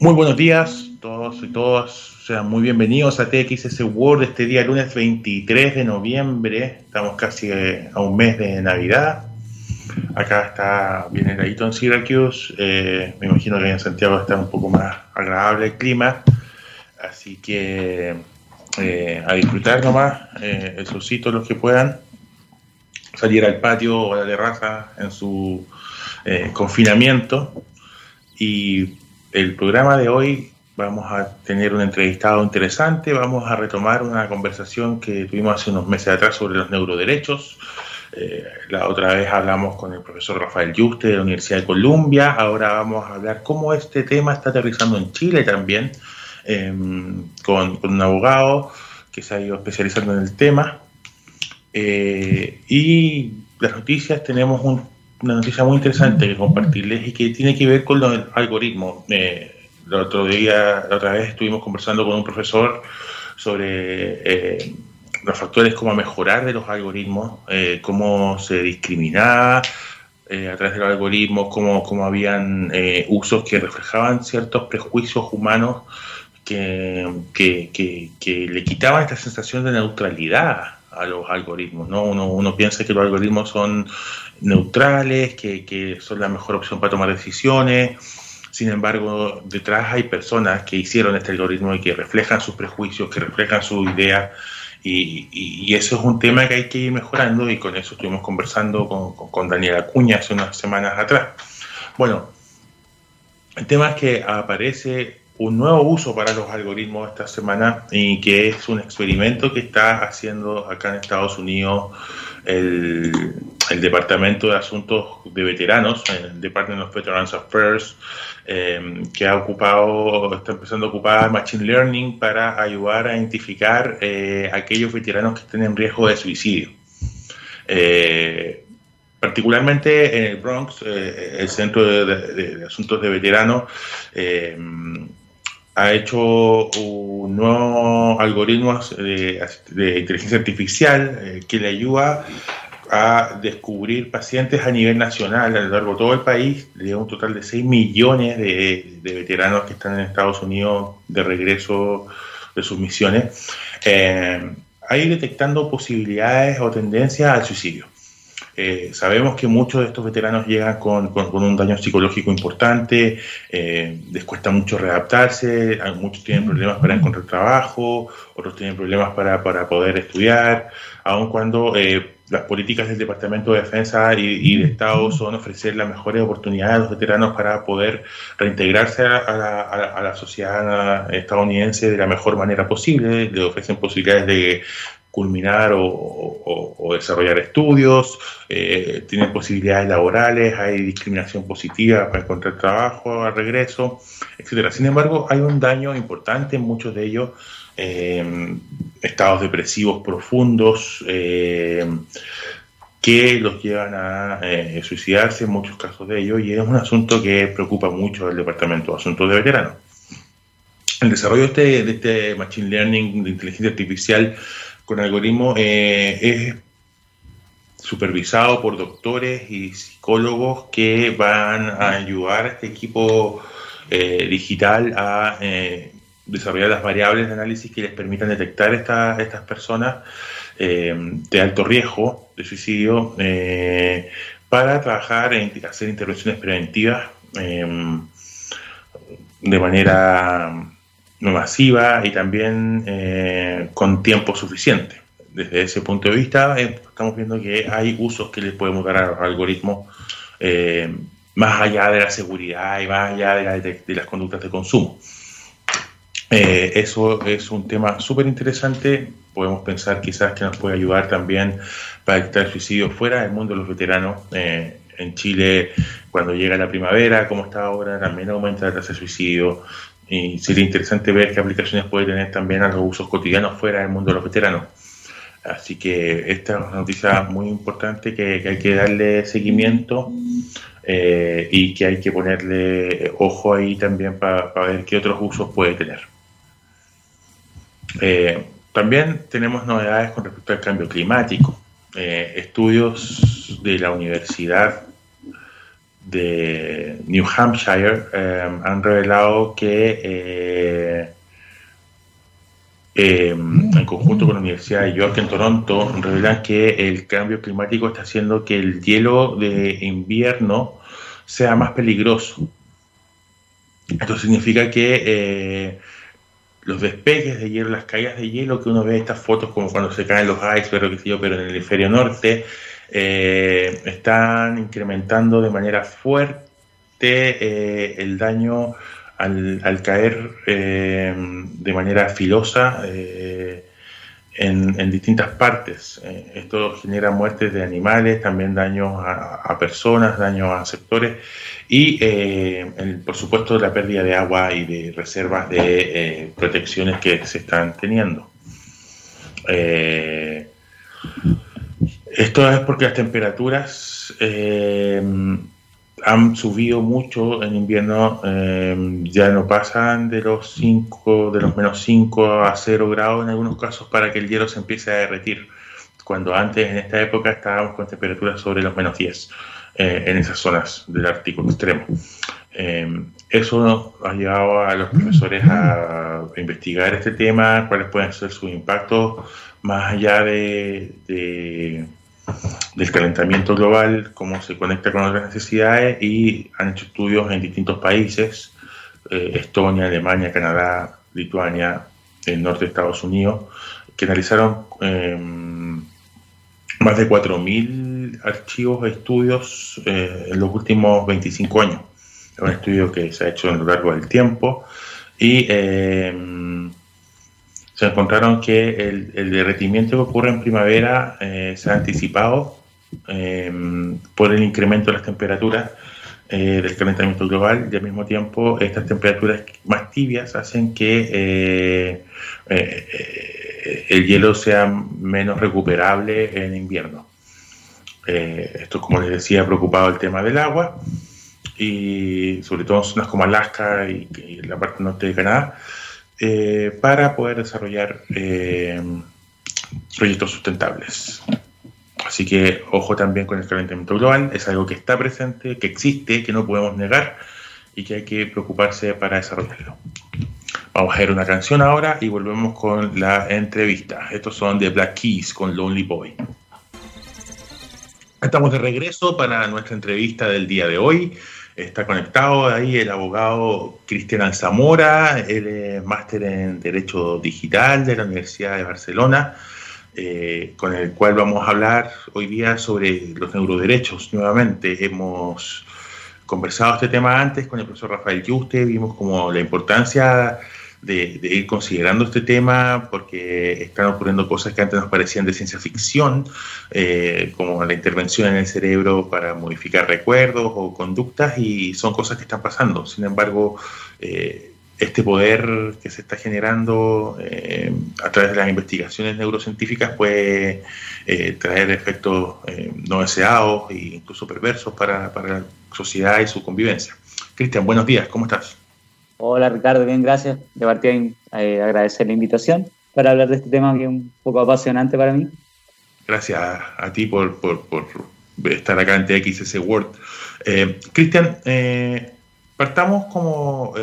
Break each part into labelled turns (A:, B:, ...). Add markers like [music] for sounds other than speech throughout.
A: Muy buenos días todos y todas. Sean muy bienvenidos a TXS World este día lunes 23 de noviembre. Estamos casi eh, a un mes de Navidad. Acá está bien heladito en Syracuse. Eh, me imagino que en Santiago está un poco más agradable el clima. Así que eh, a disfrutar nomás el solcito los que puedan. Salir al patio o a la terraza en su confinamiento. Y el programa de hoy vamos a tener un entrevistado interesante, vamos a retomar una conversación que tuvimos hace unos meses atrás sobre los neuroderechos. Eh, la otra vez hablamos con el profesor Rafael Yuste de la Universidad de Columbia, ahora vamos a hablar cómo este tema está aterrizando en Chile también, em, con, un abogado que se ha ido especializando en el tema. Eh, y las noticias tenemos una noticia muy interesante que compartirles y que tiene que ver con los algoritmos. Eh, otro día, la otra vez estuvimos conversando con un profesor sobre eh, los factores como mejorar de los algoritmos, eh, cómo se discriminaba eh, a través de los algoritmos, cómo, cómo habían usos que reflejaban ciertos prejuicios humanos que, que, le quitaban esta sensación de neutralidad a los algoritmos. ¿no? Uno, uno piensa que los algoritmos son neutrales, que, son la mejor opción para tomar decisiones sin embargo, detrás hay personas que hicieron este algoritmo y que reflejan sus prejuicios, que reflejan sus ideas, y, eso es un tema que hay que ir mejorando y con eso estuvimos conversando con, con, Daniela Acuña hace unas semanas atrás. Bueno, el tema es que aparece un nuevo uso para los algoritmos esta semana y que es un experimento que está haciendo acá en Estados Unidos el, el Departamento de Asuntos de Veteranos, el Department of Veterans Affairs, eh, que ha ocupado, está empezando a ocupar Machine Learning para ayudar a identificar eh, aquellos veteranos que estén en riesgo de suicidio. Eh, particularmente en el Bronx, el Centro de, Asuntos de Veteranos ha hecho un nuevo algoritmo de, de inteligencia artificial que le ayuda a descubrir pacientes a nivel nacional, a lo largo de todo el país, de un total de 6 millones de, veteranos que están en Estados Unidos de regreso de sus misiones, eh, ahí detectando posibilidades o tendencias al suicidio. Eh, sabemos que muchos de estos veteranos llegan con, un daño psicológico importante, eh, les cuesta mucho readaptarse, muchos tienen problemas para encontrar trabajo, otros tienen problemas para, para poder estudiar, aun cuando eh, las políticas del Departamento de Defensa y, de Estado son ofrecer las mejores oportunidades a los veteranos para poder reintegrarse a la, sociedad estadounidense de la mejor manera posible, le ofrecen posibilidades de culminar o, desarrollar estudios, eh, tienen posibilidades laborales, hay discriminación positiva para encontrar trabajo al regreso, etcétera. Sin embargo, hay un daño importante en muchos de ellos eh, estados depresivos profundos eh, que los llevan a eh, suicidarse en muchos casos de ellos y es un asunto que preocupa mucho al Departamento de Asuntos de Veteranos. El desarrollo de este, este Machine Learning, de inteligencia artificial con algoritmos, es supervisado por doctores y psicólogos que van a ayudar a este equipo digital a desarrollar las variables de análisis que les permitan detectar esta, estas personas eh, de alto riesgo de suicidio eh, para trabajar en hacer intervenciones preventivas em, de manera masiva y también eh, con tiempo suficiente. Desde ese punto de vista, estamos viendo que hay usos que les podemos dar a los algoritmos más allá de la seguridad y más allá de las conductas de consumo. Eh, eso es un tema súper interesante. Podemos pensar quizás que nos puede ayudar también para evitar el suicidio fuera del mundo de los veteranos. Eh, en Chile, cuando llega la primavera, como está ahora, también aumenta la tasa de suicidio. Y sería interesante ver qué aplicaciones puede tener también a los usos cotidianos fuera del mundo de los veteranos. Así que esta es una noticia muy importante que, hay que darle seguimiento eh, y que hay que ponerle ojo ahí también para ver qué otros usos puede tener. Eh, también tenemos novedades con respecto al cambio climático. Eh, estudios de la Universidad de New Hampshire han revelado que en conjunto con la Universidad de York en Toronto, revelan que el cambio climático está haciendo que el hielo de invierno sea más peligroso. Esto significa que eh, los despegues de hielo, las caídas de hielo que uno ve en estas fotos, como cuando se caen los icebergs, pero en el hemisferio norte, eh, están incrementando de manera fuerte eh, el daño al, caer eh, de manera filosa eh, en, distintas partes. Eh, esto genera muertes de animales, también daños a, personas, daños a sectores y, por supuesto, la pérdida de agua y de reservas de protecciones que se están teniendo. esto es porque las temperaturas han subido mucho en invierno, em, ya no pasan de los 5, de los menos 5 a 0 grados en algunos casos para que el hielo se empiece a derretir, cuando antes en esta época estábamos con temperaturas sobre los menos 10 eh, en esas zonas del Ártico extremo. Em, eso ha llevado a los profesores a investigar este tema, cuáles pueden ser sus impactos más allá de del calentamiento global, cómo se conecta con otras necesidades y han hecho estudios en distintos países, eh, Estonia, Alemania, Canadá, Lituania, el norte de Estados Unidos, que analizaron em, más de 4.000 archivos de estudios eh, en los últimos 25 años. Es un estudio que se ha hecho a lo largo del tiempo y em, se encontraron que el, derretimiento que ocurre en primavera eh, se ha anticipado eh, por el incremento de las temperaturas eh, del calentamiento global y al mismo tiempo estas temperaturas más tibias hacen que el hielo sea menos recuperable en invierno. esto, como les decía, ha preocupado el tema del agua y sobre todo en zonas como Alaska y la parte norte de Canadá eh, para poder desarrollar eh, proyectos sustentables. Así que ojo también con el calentamiento global, es algo que está presente, que existe, que no podemos negar y que hay que preocuparse para desarrollarlo. Vamos a ver una canción ahora y volvemos con la entrevista. Estos son de Black Keys con Lonely Boy. Estamos de regreso para nuestra entrevista del día de hoy. Está conectado ahí el abogado Cristian Alzamora, él es máster en Derecho Digital de la Universidad de Barcelona, eh, con el cual vamos a hablar hoy día sobre los neuroderechos. Nuevamente hemos conversado este tema antes con el profesor Rafael Yuste, vimos como la importancia de, ir considerando este tema porque están ocurriendo cosas que antes nos parecían de ciencia ficción, eh, como la intervención en el cerebro para modificar recuerdos o conductas y son cosas que están pasando. Sin embargo, eh, este poder que se está generando eh, a través de las investigaciones neurocientíficas puede traer efectos no deseados e incluso perversos para, para la sociedad y su convivencia. Cristian, buenos días, ¿cómo estás?
B: Hola Ricardo, bien, gracias. De partida eh, agradecer la invitación para hablar de este tema que es un poco apasionante para mí.
A: Gracias a, ti por, estar acá en TXS World. Eh, Cristian, eh, partamos como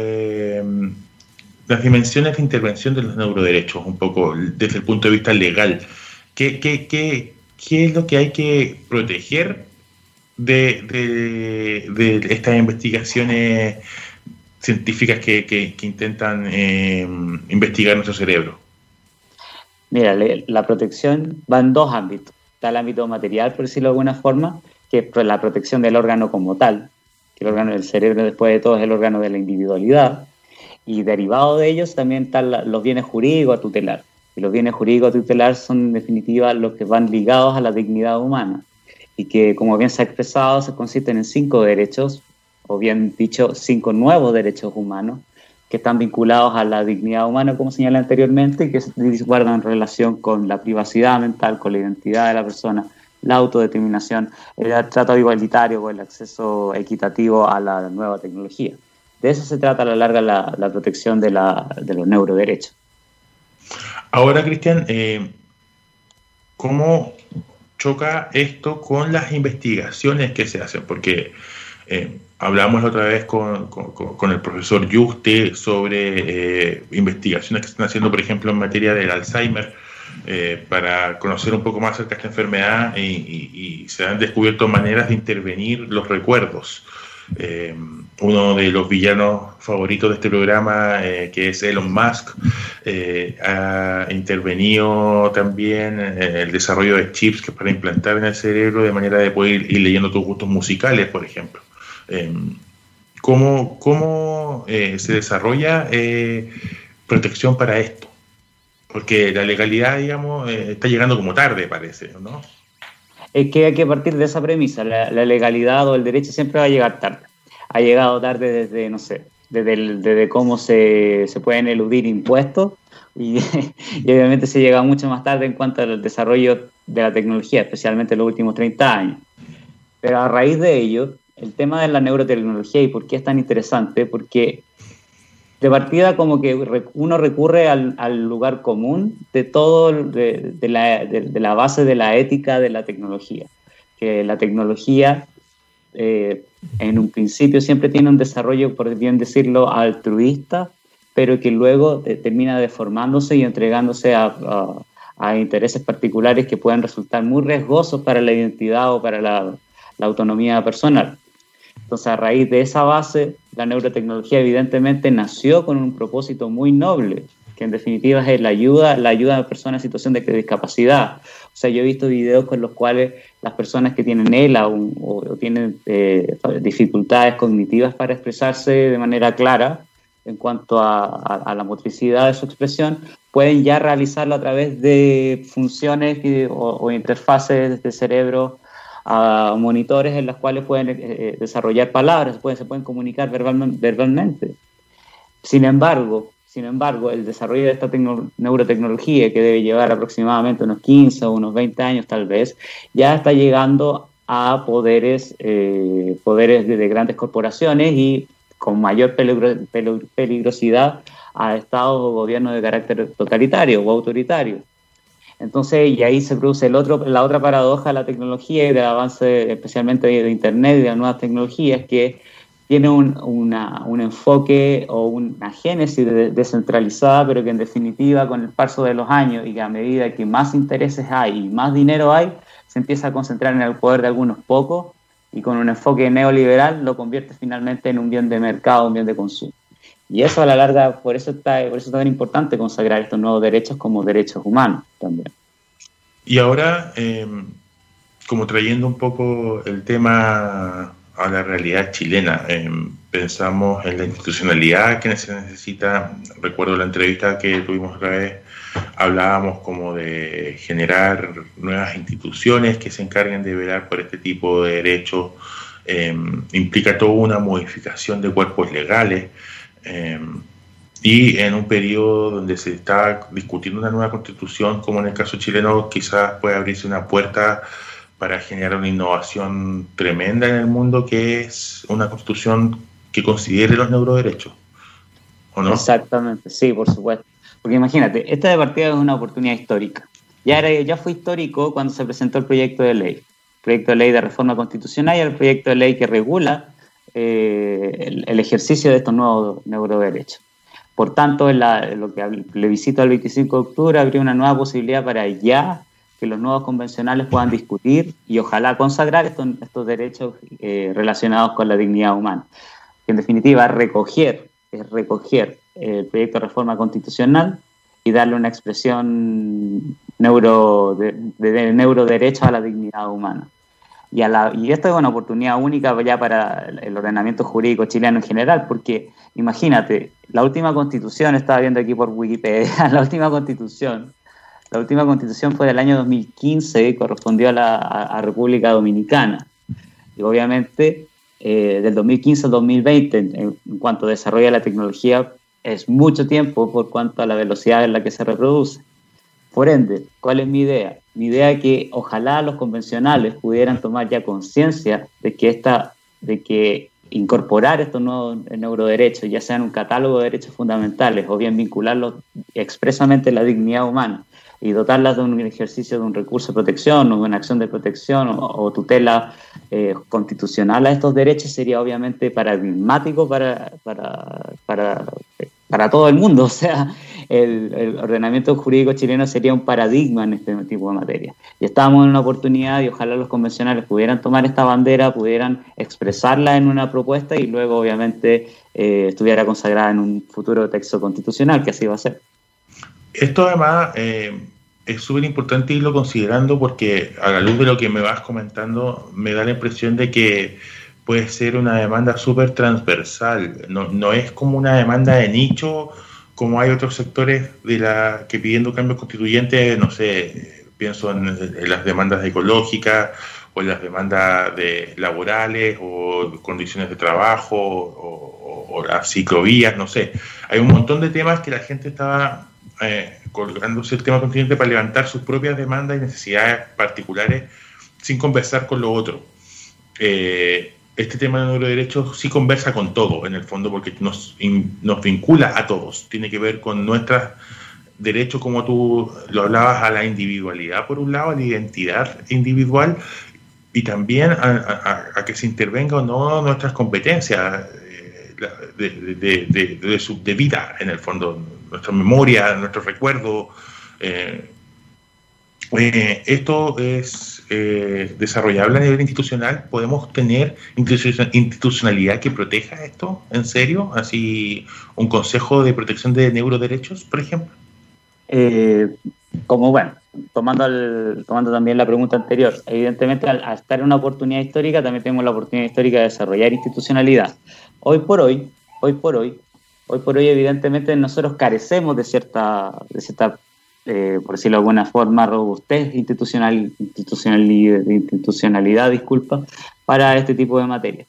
A: las dimensiones de intervención de los neuroderechos, un poco desde el punto de vista legal. ¿Qué, qué, qué, qué es lo que hay que proteger de, de estas investigaciones científicas que, intentan eh, investigar nuestro cerebro?
B: Mira, la protección va en dos ámbitos. Está el ámbito material, por decirlo de alguna forma, que es la protección del órgano como tal, que el órgano del cerebro después de todo es el órgano de la individualidad, y derivado de ellos también están los bienes jurídicos a tutelar. Y los bienes jurídicos a tutelar son en definitiva los que van ligados a la dignidad humana y que, como bien se ha expresado, se consisten en cinco derechos o bien dicho, cinco nuevos derechos humanos que están vinculados a la dignidad humana, como señalé anteriormente, y que guardan relación con la privacidad mental, con la identidad de la persona, la autodeterminación, el trato igualitario o el acceso equitativo a la nueva tecnología. De eso se trata a la larga la, protección de, los neuroderechos.
A: Ahora, Cristian, eh, ¿cómo choca esto con las investigaciones que se hacen? Porque Eh, hablamos otra vez con, el profesor Juste sobre eh, investigaciones que están haciendo, por ejemplo, en materia del Alzheimer, eh, para conocer un poco más acerca de esta enfermedad y, se han descubierto maneras de intervenir los recuerdos. Eh, uno de los villanos favoritos de este programa, que es Elon Musk, ha intervenido también en el desarrollo de chips que para implantar en el cerebro de manera de poder ir leyendo tus gustos musicales, por ejemplo. Em, ¿Cómo, cómo eh, se desarrolla eh, protección para esto? Porque la legalidad, digamos, eh, está llegando como tarde, parece, ¿no?
B: Es que hay que partir de esa premisa. La, legalidad o el derecho siempre va a llegar tarde. Ha llegado tarde desde, no sé, desde, desde cómo se, se, pueden eludir impuestos y, [laughs] y, obviamente se llega mucho más tarde en cuanto al desarrollo de la tecnología, especialmente en los últimos 30 años. Pero a raíz de ello, el tema de la neurotecnología y por qué es tan interesante, porque de partida como que uno recurre al, lugar común de todo, de, la, base de la ética de la tecnología, que la tecnología eh, en un principio siempre tiene un desarrollo, por bien decirlo, altruista, pero que luego termina deformándose y entregándose a, intereses particulares que pueden resultar muy riesgosos para la identidad o para la autonomía personal. Entonces, a raíz de esa base, la neurotecnología evidentemente nació con un propósito muy noble, que en definitiva es la ayuda, la ayuda a personas en situación de discapacidad. O sea, yo he visto videos con los cuales las personas que tienen ELA o, tienen eh, dificultades cognitivas para expresarse de manera clara en cuanto a, la motricidad de su expresión, pueden ya realizarlo a través de funciones o, o interfaces de cerebro a monitores en los cuales pueden eh, eh, desarrollar palabras, pueden, se pueden comunicar verbalmente. Sin embargo, sin embargo, el desarrollo de esta neurotecnología, que debe llevar aproximadamente unos 15 o unos 20 años tal vez, ya está llegando a poderes, eh, poderes de, grandes corporaciones y con mayor peligrosidad a estados o gobiernos de carácter totalitario o autoritario. Entonces, y ahí se produce el otro, la otra paradoja de la tecnología y del avance especialmente de, Internet y de las nuevas tecnologías, que tiene un, un enfoque o una génesis descentralizada, pero que en definitiva con el paso de los años y que a medida que más intereses hay y más dinero hay, se empieza a concentrar en el poder de algunos pocos y con un enfoque neoliberal lo convierte finalmente en un bien de mercado, un bien de consumo. Y eso a la larga, por eso, está, por eso es tan importante consagrar estos nuevos derechos como derechos humanos también.
A: Y ahora, em, como trayendo un poco el tema a la realidad chilena, em, pensamos en la institucionalidad que se necesita. Recuerdo la entrevista que tuvimos otra vez, hablábamos como de generar nuevas instituciones que se encarguen de velar por este tipo de derechos. Em, implica toda una modificación de cuerpos legales. Em, y en un periodo donde se está discutiendo una nueva constitución, como en el caso chileno, quizás puede abrirse una puerta para generar una innovación tremenda en el mundo, que es una constitución que considere los neuroderechos. ¿O no?
B: Exactamente, sí, por supuesto. Porque imagínate, esta de partida es una oportunidad histórica. Ya, era, ya fue histórico cuando se presentó el proyecto de ley, el proyecto de ley de reforma constitucional y el proyecto de ley que regula eh, el, ejercicio de estos nuevos neuroderechos. Por tanto, en lo que le visito al 25 de octubre habría una nueva posibilidad para ya que los nuevos convencionales puedan discutir y ojalá consagrar estos, estos derechos eh, relacionados con la dignidad humana. En definitiva, recoger, recoger el proyecto de reforma constitucional y darle una expresión neuro, de, de neuroderecho a la dignidad humana. Y, esto es una oportunidad única ya para el ordenamiento jurídico chileno en general, porque imagínate, la última constitución, estaba viendo aquí por Wikipedia, [laughs] la última constitución, la última constitución fue del año 2015 y correspondió a la República Dominicana. Y obviamente, eh, del 2015 al 2020, en, en cuanto desarrolla la tecnología, es mucho tiempo por cuanto a la velocidad en la que se reproduce. Por ende, ¿cuál es mi idea? Mi idea es que ojalá los convencionales pudieran tomar ya conciencia de que esta, de que incorporar estos nuevos neuroderechos, ya sea en un catálogo de derechos fundamentales o bien vincularlos expresamente a la dignidad humana y dotarlas de un ejercicio de un recurso de protección o de una acción de protección o, tutela eh, constitucional a estos derechos sería obviamente paradigmático para, para, para, para todo el mundo. [laughs] O sea, el, ordenamiento jurídico chileno sería un paradigma en este tipo de materia. Y estábamos en una oportunidad y ojalá los convencionales pudieran tomar esta bandera, pudieran expresarla en una propuesta y luego obviamente eh, estuviera consagrada en un futuro texto constitucional, que así va a ser.
A: Esto además eh, es súper importante irlo considerando porque a la luz de lo que me vas comentando me da la impresión de que puede ser una demanda súper transversal, no, no es como una demanda de nicho como hay otros sectores de la que pidiendo cambios constituyentes, no sé, pienso en, las demandas ecológicas o en las demandas de laborales o condiciones de trabajo o, las ciclovías, no sé. Hay un montón de temas que la gente estaba eh, colgándose el tema constituyente para levantar sus propias demandas y necesidades particulares sin conversar con lo otro. Eh, este tema de neuroderechos sí conversa con todo, en el fondo, porque nos, nos vincula a todos. Tiene que ver con nuestros derechos, como tú lo hablabas, a la individualidad, por un lado, a la identidad individual, y también a, que se intervenga o no nuestras competencias eh, de, vida, en el fondo, nuestra memoria, nuestro recuerdo. Eh, eh, esto es eh, desarrollable a nivel institucional. ¿Podemos tener institucionalidad que proteja esto en serio? Así, un consejo de protección de neuroderechos, por ejemplo.
B: Eh, como bueno, tomando, tomando también la pregunta anterior, evidentemente al, estar en una oportunidad histórica también tenemos la oportunidad histórica de desarrollar institucionalidad. Hoy por hoy, hoy por hoy, hoy por hoy evidentemente nosotros carecemos de cierta, de cierta eh, por decirlo de alguna forma, robustez institucional, institucionalidad, disculpa, para este tipo de materias.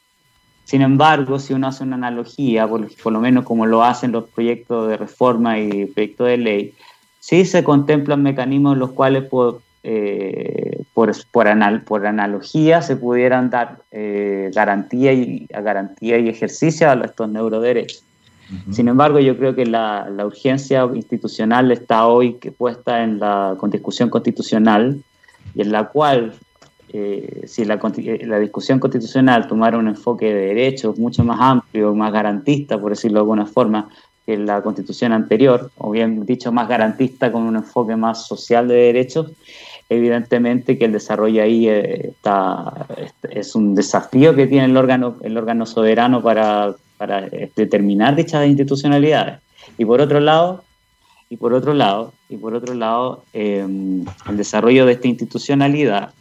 B: Sin embargo, si uno hace una analogía, por, lo menos como lo hacen los proyectos de reforma y proyectos de ley, sí se contemplan mecanismos en los cuales por, eh, por, por, analogía se pudieran dar eh, garantía, y, garantía y ejercicio a estos neuroderechos. Sin embargo, yo creo que la, urgencia institucional está hoy que puesta en la discusión constitucional y en la cual, eh, si la, eh, la, discusión constitucional tomara un enfoque de derechos mucho más amplio, más garantista, por decirlo de alguna forma, que la constitución anterior, o bien dicho, más garantista con un enfoque más social de derechos, evidentemente que el desarrollo ahí eh, está, es un desafío que tiene el órgano, el órgano soberano para para determinar dichas institucionalidades. Y por otro lado, y por otro lado, y por otro lado, em, el desarrollo de esta institucionalidad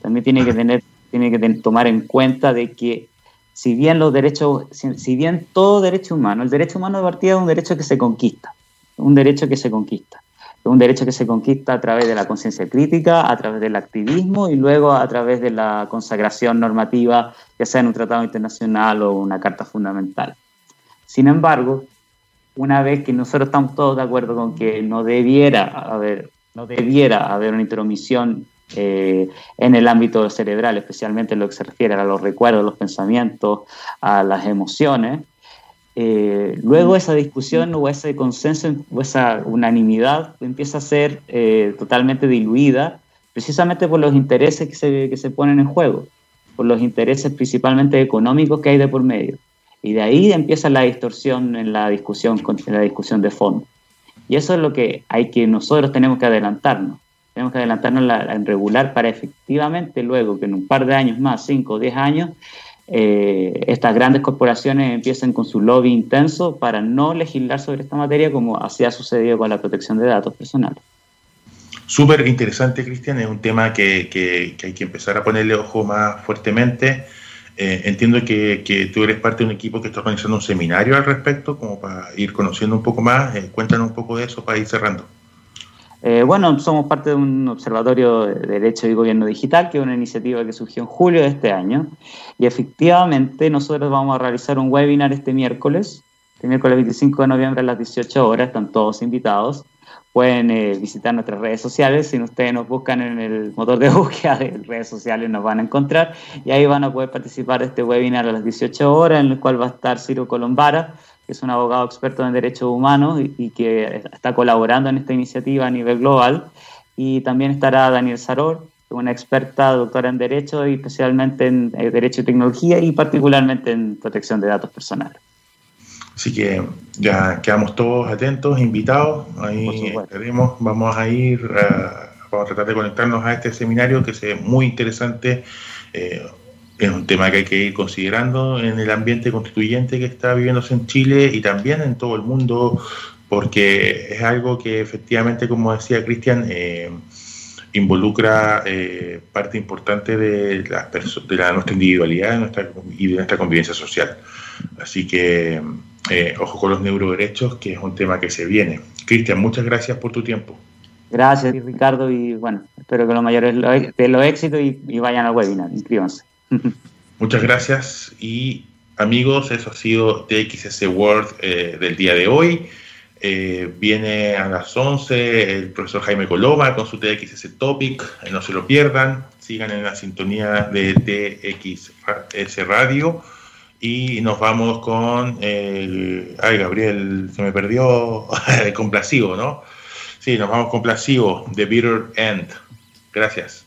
B: también tiene que tener, tiene que tomar en cuenta de que si bien los derechos, si, bien todo derecho humano, el derecho humano de partida es un derecho que se conquista, un derecho que se conquista. Un derecho que se conquista a través de la conciencia crítica, a través del activismo y luego a través de la consagración normativa, ya sea en un tratado internacional o una carta fundamental. Sin embargo, una vez que nosotros estamos todos de acuerdo con que no debiera haber, no debiera haber una intromisión eh, en el ámbito cerebral, especialmente en lo que se refiere a los recuerdos, los pensamientos, a las emociones, eh, luego esa discusión o ese consenso o esa unanimidad empieza a ser eh, totalmente diluida precisamente por los intereses que se, que se ponen en juego, por los intereses principalmente económicos que hay de por medio. Y de ahí empieza la distorsión en la discusión, en la discusión de fondo. Y eso es lo que hay que nosotros tenemos que adelantarnos. Tenemos que adelantarnos en regular para efectivamente luego que en un par de años más, 5 o 10 años, eh, estas grandes corporaciones empiecen con su lobby intenso para no legislar sobre esta materia como así ha sucedido con la protección de datos personales.
A: Súper interesante, Cristian, es un tema que, hay que empezar a ponerle ojo más fuertemente. Eh, entiendo que, que, tú eres parte de un equipo que está organizando un seminario al respecto, como para ir conociendo un poco más. Eh, cuéntanos un poco de eso para ir cerrando.
B: Eh, bueno, somos parte de un observatorio de Derecho y Gobierno Digital, que es una iniciativa que surgió en julio de este año. Y efectivamente nosotros vamos a realizar un webinar este miércoles, este miércoles 25 de noviembre a las 18 horas, están todos invitados, pueden eh, visitar nuestras redes sociales. Si ustedes nos buscan en el motor de [laughs] búsqueda de redes sociales, nos van a encontrar y ahí van a poder participar de este webinar a las 18 horas, en el cual va a estar Ciro Colombara, que es un abogado experto en derechos humanos y, que está colaborando en esta iniciativa a nivel global. Y también estará Daniel Saror, una experta doctora en Derecho y especialmente en eh, Derecho y Tecnología y particularmente en protección de datos personales.
A: Así que ya quedamos todos atentos, invitados. Ahí estaremos. Vamos a ir, vamos a tratar de conectarnos a este seminario que es muy interesante. Eh, es un tema que hay que ir considerando en el ambiente constituyente que está viviéndose en Chile y también en todo el mundo, porque es algo que efectivamente, como decía Cristian, eh, involucra eh, parte importante de, la, de nuestra individualidad nuestra, y de nuestra convivencia social. Así que eh, ojo con los neuroderechos, que es un tema que se viene. Cristian, muchas gracias por tu tiempo.
B: Gracias, Ricardo, y bueno, espero que los mayores de los éxitos y, vayan al webinar, inscríbanse. [laughs]
A: Muchas gracias y amigos, eso ha sido TXS World eh, del día de hoy. Eh, viene a las 11 el profesor Jaime Coloma con su TXS Topic, no se lo pierdan, sigan en la sintonía de TXS Radio. Y nos vamos con. Ay, Gabriel, se me perdió. [laughs] complacivo, ¿no? Sí, nos vamos con complacivo, The Bitter End. Gracias.